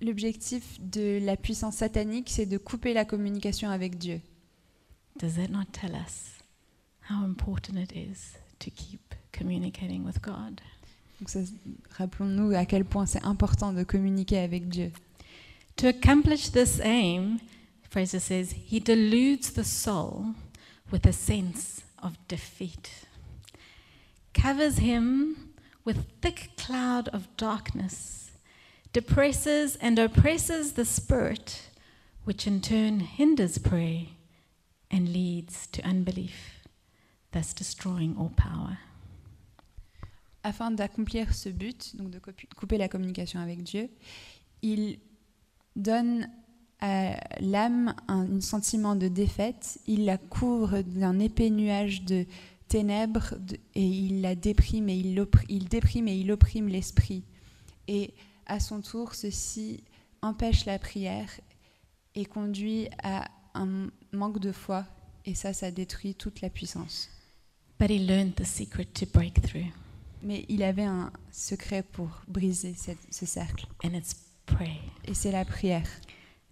L'objectif de la puissance satanique, c'est de couper la communication avec Dieu. Does that not tell us how important it is to keep communicating with God? Donc rappelons-nous à quel point c'est important de communiquer avec Dieu. To accomplish this aim, Fraser says, he deludes the soul with a sense of defeat, covers him with thick cloud of darkness, depresses and oppresses the spirit, which in turn hinders prayer and leads to unbelief, thus destroying all power. Afin d'accomplir ce but, donc de couper la communication avec Dieu, il donne à l'âme un, un sentiment de défaite, il la couvre d'un épais nuage de ténèbres de- et il la déprime et il, il déprime et il opprime l'esprit. Et à son tour, ceci empêche la prière et conduit à un manque de foi et ça, ça détruit toute la puissance. But he learned the secret to break through, Mais il avait un secret pour briser cette- ce cercle. and it's prayer. Et c'est la prière.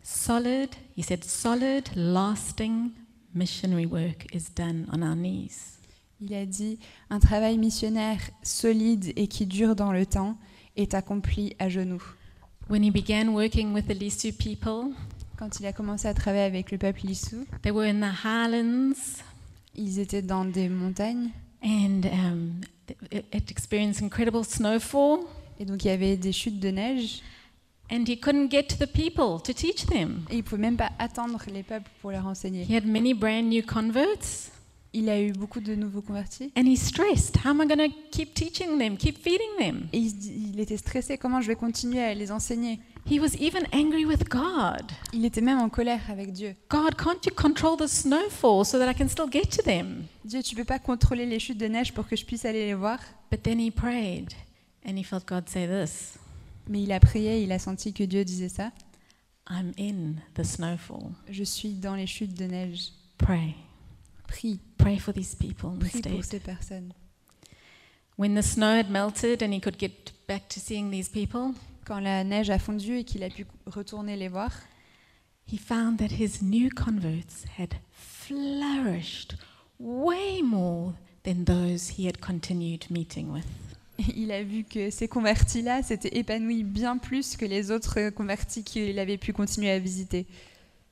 Solid, he said, solid, lasting missionary work is done on our knees. Il a dit, un travail missionnaire solide et qui dure dans le temps est accompli à genoux. When he began working with the Lisu people, Quand il a commencé à travailler avec le peuple lissou, they were in the highlands ils étaient dans des montagnes and um, it experienced incredible snowfall, et donc il y avait des chutes de neige and he couldn't get to the people to teach them. et il ne pouvait même pas attendre les peuples pour leur enseigner. He had many brand new converts, Il a eu beaucoup de nouveaux convertis and he stressed, How am I going to keep teaching them, keep feeding them? et il était stressé, comment je vais continuer à les enseigner? He was even angry with God. Il était même en colère avec Dieu. God, can't you control the snowfall so that I can still get to them? Dieu, tu peux pas contrôler les chutes de neige pour que je puisse aller les voir? But then he prayed and he felt God say this Mais il a prié, il a senti que Dieu disait ça. I'm in the snowfall. Je suis dans les chutes de neige. Pray. Prie, Pray for these people prie pour ces personnes. When the snow had melted and he could get back to seeing these people, Quand la neige a fondu et qu'il a pu retourner les voir, he found that his new converts had flourished way more than those he had continued meeting with. il a vu que ces convertis-là s'étaient épanouis bien plus que les autres convertis qu'il avait pu continuer à visiter.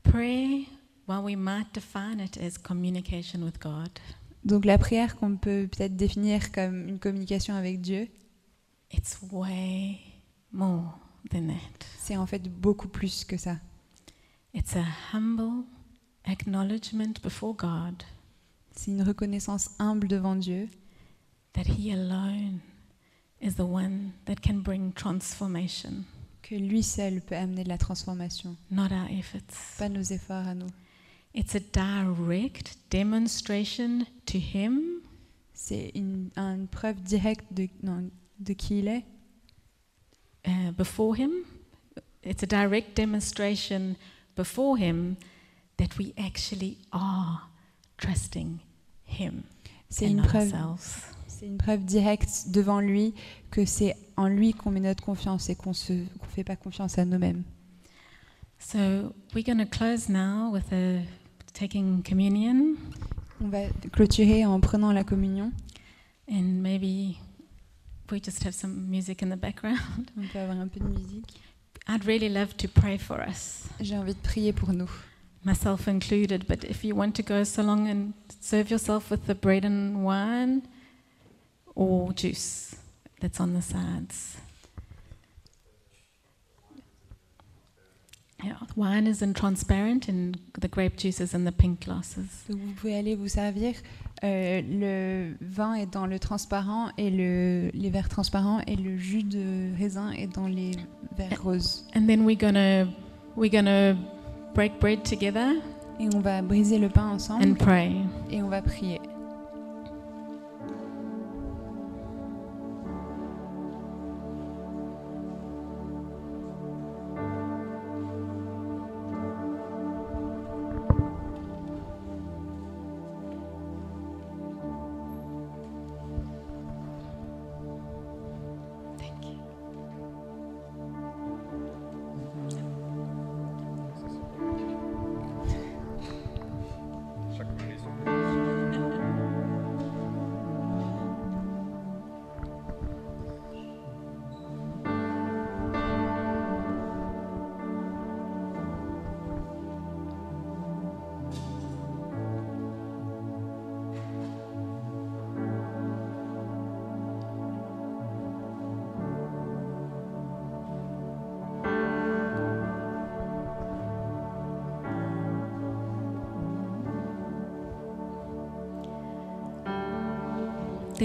Prayer, while we might define it as communication with God, Donc la prière qu'on peut peut-être définir comme une communication avec Dieu, it's way more than that. c'est en fait beaucoup plus que ça. It's a humble acknowledgement before God C'est une reconnaissance humble devant Dieu that He alone is the one that can bring transformation, que lui seul peut amener de la transformation, not our efforts. pas nos efforts à nous. It's a direct demonstration to Him C'est une, une preuve directe de, non, de qui il est, uh, before Him. It's a direct demonstration before Him that we actually are trusting Him c'est and une, preuve, ourselves. C'est une preuve directe devant lui que c'est en lui qu'on met notre confiance et qu'on ne fait pas confiance à nous-mêmes. So we're going to close now with a taking communion, On va clôturer en prenant la communion. and maybe we just have some music in the background. On peut avoir un peu de musique. I'd really love to pray for us, J'ai envie de prier pour nous. myself included. But if you want to go so long and serve yourself with the bread and wine or juice that's on the sides. Yeah, wine is in transparent, and the grape juice is in the pink glasses. Donc vous pouvez aller vous servir. Euh, le vin est dans le transparent et le, les verres transparents et le jus de raisin est dans les verres roses. And then we're gonna we're gonna break bread together Et on va briser le pain ensemble and pray. et on va prier.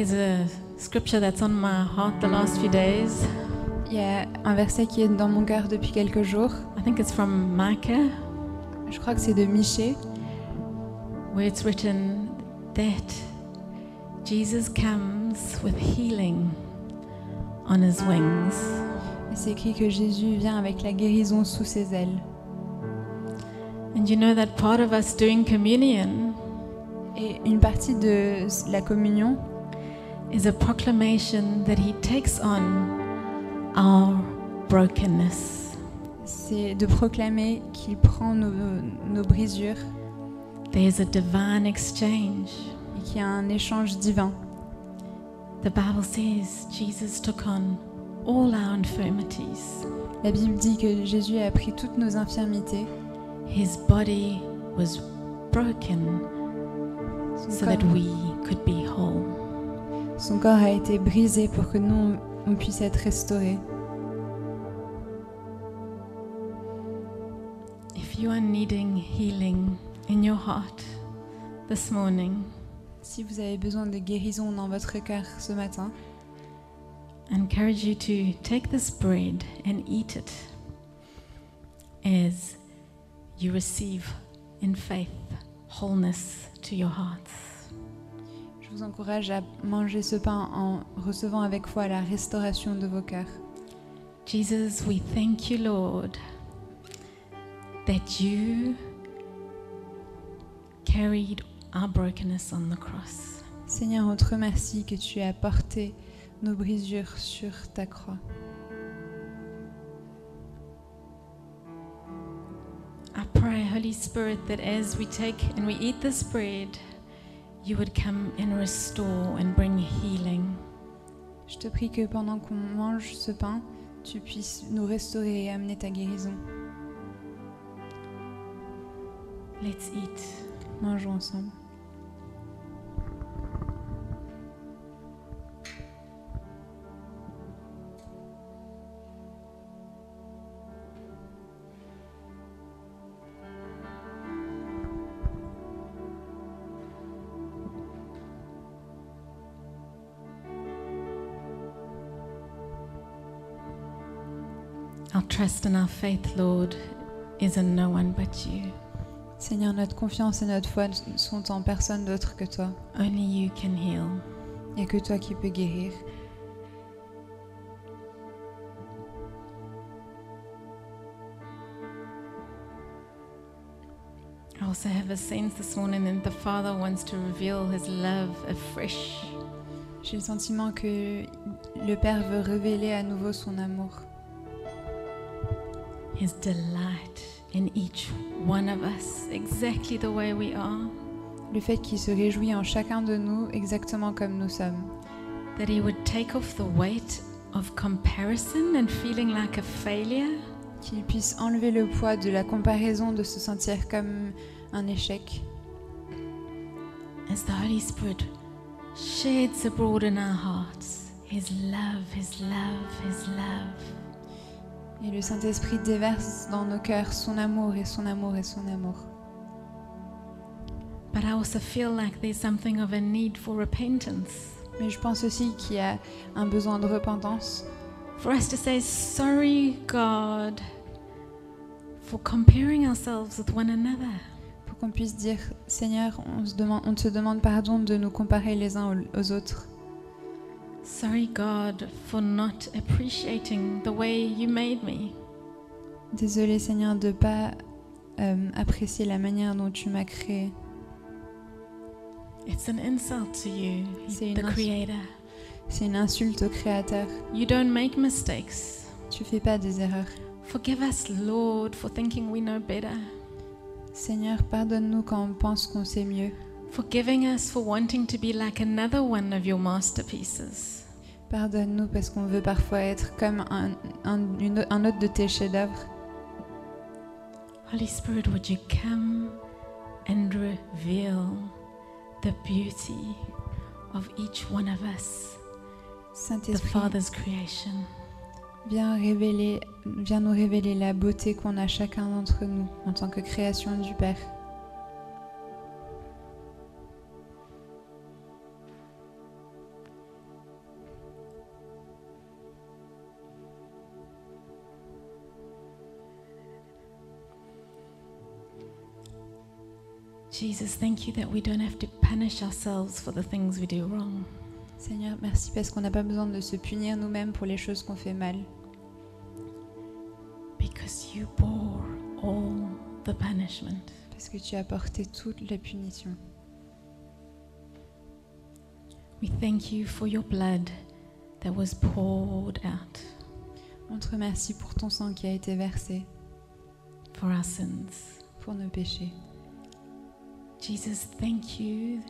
There's a scripture that's on my heart the last few days. Il y a un verset qui est dans mon cœur depuis quelques jours. I think it's from Micah, Je crois que c'est de Michée, where it's written that Jesus comes with healing on his wings. et c'est écrit que Jésus vient avec la guérison sous ses ailes. And you know that part of us doing communion Et une partie de la communion, is a proclamation that he takes on our brokenness. c'est de proclamer qu'il prend nos, nos brisures There's a divine exchange. et qu'il y a un échange divin. The Bible says Jesus took on all our infirmities. La Bible dit que Jésus a pris toutes nos infirmités. His body was broken so that we could be whole. Son corps a été brisé pour que nous, on puisse être restaurés. If you are needing healing in your heart this morning, Si vous avez besoin de guérison dans votre cœur ce matin, I encourage you to take this bread and eat it as you receive in faith wholeness to your hearts. Je vous encourage à manger ce pain en recevant avec foi la restauration de vos cœurs. Jesus, we thank you, Lord, that you carried our brokenness on the cross. Seigneur, on te remercie que tu as porté nos brisures sur ta croix. I pray, Holy Spirit, that as we take and we eat this bread, you would come and restore and bring healing. Je te prie que pendant qu'on mange ce pain, tu puisses nous restaurer et amener ta guérison. Let's eat. Mangeons ensemble. Trust and our faith, Lord, is in no one but you. Seigneur, notre confiance et notre foi sont en personne d'autre que toi. Only you can heal. Il n'y a que toi qui peux guérir. I also have a sense this morning that the Father wants to reveal his love afresh. J'ai le sentiment que le Père veut révéler à nouveau son amour, his delight in each one of us, exactly the way we are, le fait qu'il se réjouit en chacun de nous exactement comme nous sommes, that he would take off the weight of comparison and feeling like a failure, qu'il puisse enlever le poids de la comparaison, de se sentir comme un échec, as the Holy Spirit sheds abroad in our hearts his love, his love, his love. Et le Saint-Esprit déverse dans nos cœurs son amour et son amour et son amour. But I also feel like there's something of a need for repentance. Mais je pense aussi qu'il y a un besoin de repentance, For us to say, sorry, God, for comparing ourselves with one another. pour qu'on puisse dire Seigneur, on, se demande, on te demande pardon de nous comparer les uns aux- aux autres. Sorry, God, for not appreciating the way you made me. Désolé Seigneur de ne pas euh, apprécier la manière dont tu m'as créé. It's an insult to you, C'est the Creator. c'est une insulte au Créateur. You don't make mistakes. Tu fais pas des erreurs. Forgive us, Lord, for thinking we know better. Seigneur, pardonne-nous quand on pense qu'on sait mieux. Forgiving us for wanting to be like another one of your masterpieces. Pardonne-nous parce qu'on veut parfois être comme un, un- une- un autre de tes chefs-d'œuvre. Holy Spirit, would you come and reveal the beauty of each one of us, the Father's creation? viens, révéler, viens nous révéler la beauté qu'on a chacun d'entre nous en tant que création du Père. Jesus, thank you that we don't have to punish ourselves for the things we do wrong. Seigneur, merci parce qu'on n'a pas besoin de se punir nous-mêmes pour les choses qu'on fait mal. Because you bore all the punishment. Parce que tu as porté toute la punition. We thank you for your blood that was poured out On te remercie pour ton sang qui a été versé for our sins. pour nos péchés. Jesus, thank you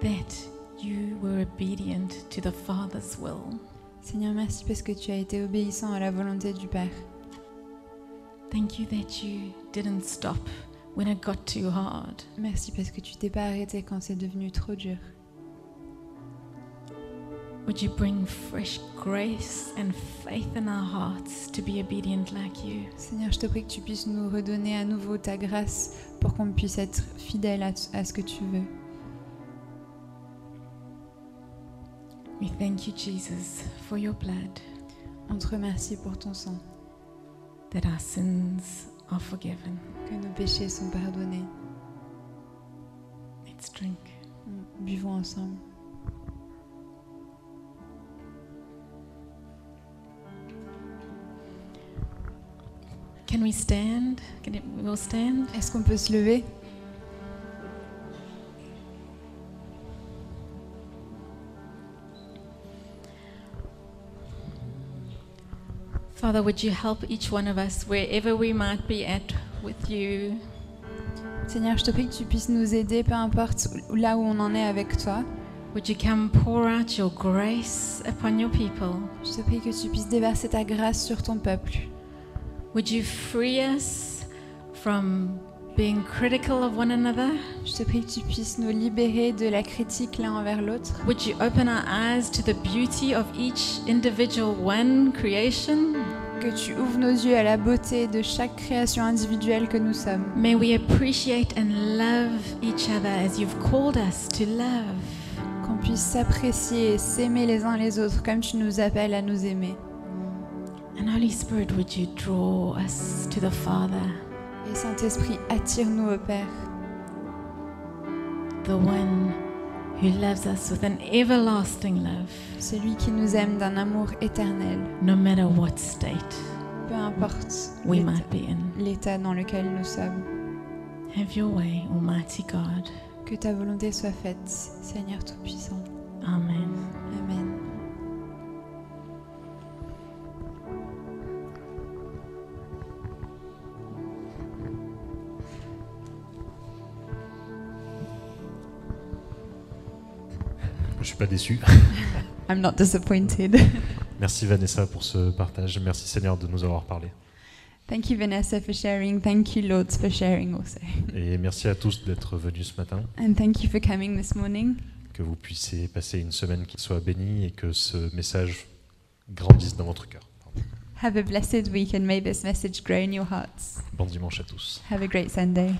that you were obedient to the Father's will. Seigneur, merci parce que tu as été obéissant à la volonté du Père. Thank you that you didn't stop when it got too hard. Merci parce que tu t'es pas arrêté quand c'est devenu trop dur. Would you bring fresh grace and faith in our hearts to be obedient like you? Seigneur, je te prie que tu puisses nous redonner à nouveau ta grâce pour qu'on puisse être fidèle à, à ce que tu veux. We thank you, Jesus, for your blood, On te remercie pour ton sang, that our sins are forgiven. que nos péchés sont pardonnés. Let's drink. Buvons ensemble. Can we stand? Can it, we'll stand? Est-ce qu'on peut se lever? Father, would you help each one of us wherever we might be at with you? Seigneur, je te prie que tu puisses nous aider, peu importe là où on en est avec toi. Would you come pour out your grace upon your people? Je te prie que tu puisses déverser ta grâce sur ton peuple. Would you free us from being critical of one another? Je te prie que tu puisses nous libérer de la critique l'un envers l'autre. Would you open our eyes to the beauty of each individual one creation? Que tu ouvres nos yeux à la beauté de chaque création individuelle que nous sommes. May we appreciate and love each other as you've called us to love. Qu'on puisse s'apprécier et s'aimer les uns les autres comme tu nous appelles à nous aimer. And Holy Spirit, would you draw us to the Father, Et Saint-Esprit, attire-nous au Père, the one who loves us with an everlasting love, celui qui nous aime d'un amour éternel, no matter what state peu importe we l'état- might be in. l'état dans lequel nous sommes. Have your way, Almighty God. Que ta volonté soit faite, Seigneur Tout-Puissant. Amen. Amen. Je suis pas déçu. I'm not disappointed. Merci Vanessa pour ce partage. Merci Seigneur de nous avoir parlé. Thank you, Vanessa, for sharing. Thank you, Lord, for sharing also. Et merci à tous d'être venus ce matin. And thank you for coming this morning. Que vous puissiez passer une semaine qui soit bénie et que ce message grandisse dans votre cœur. Have a blessed week and may this message grow in your hearts. Bon dimanche à tous. Have a great Sunday.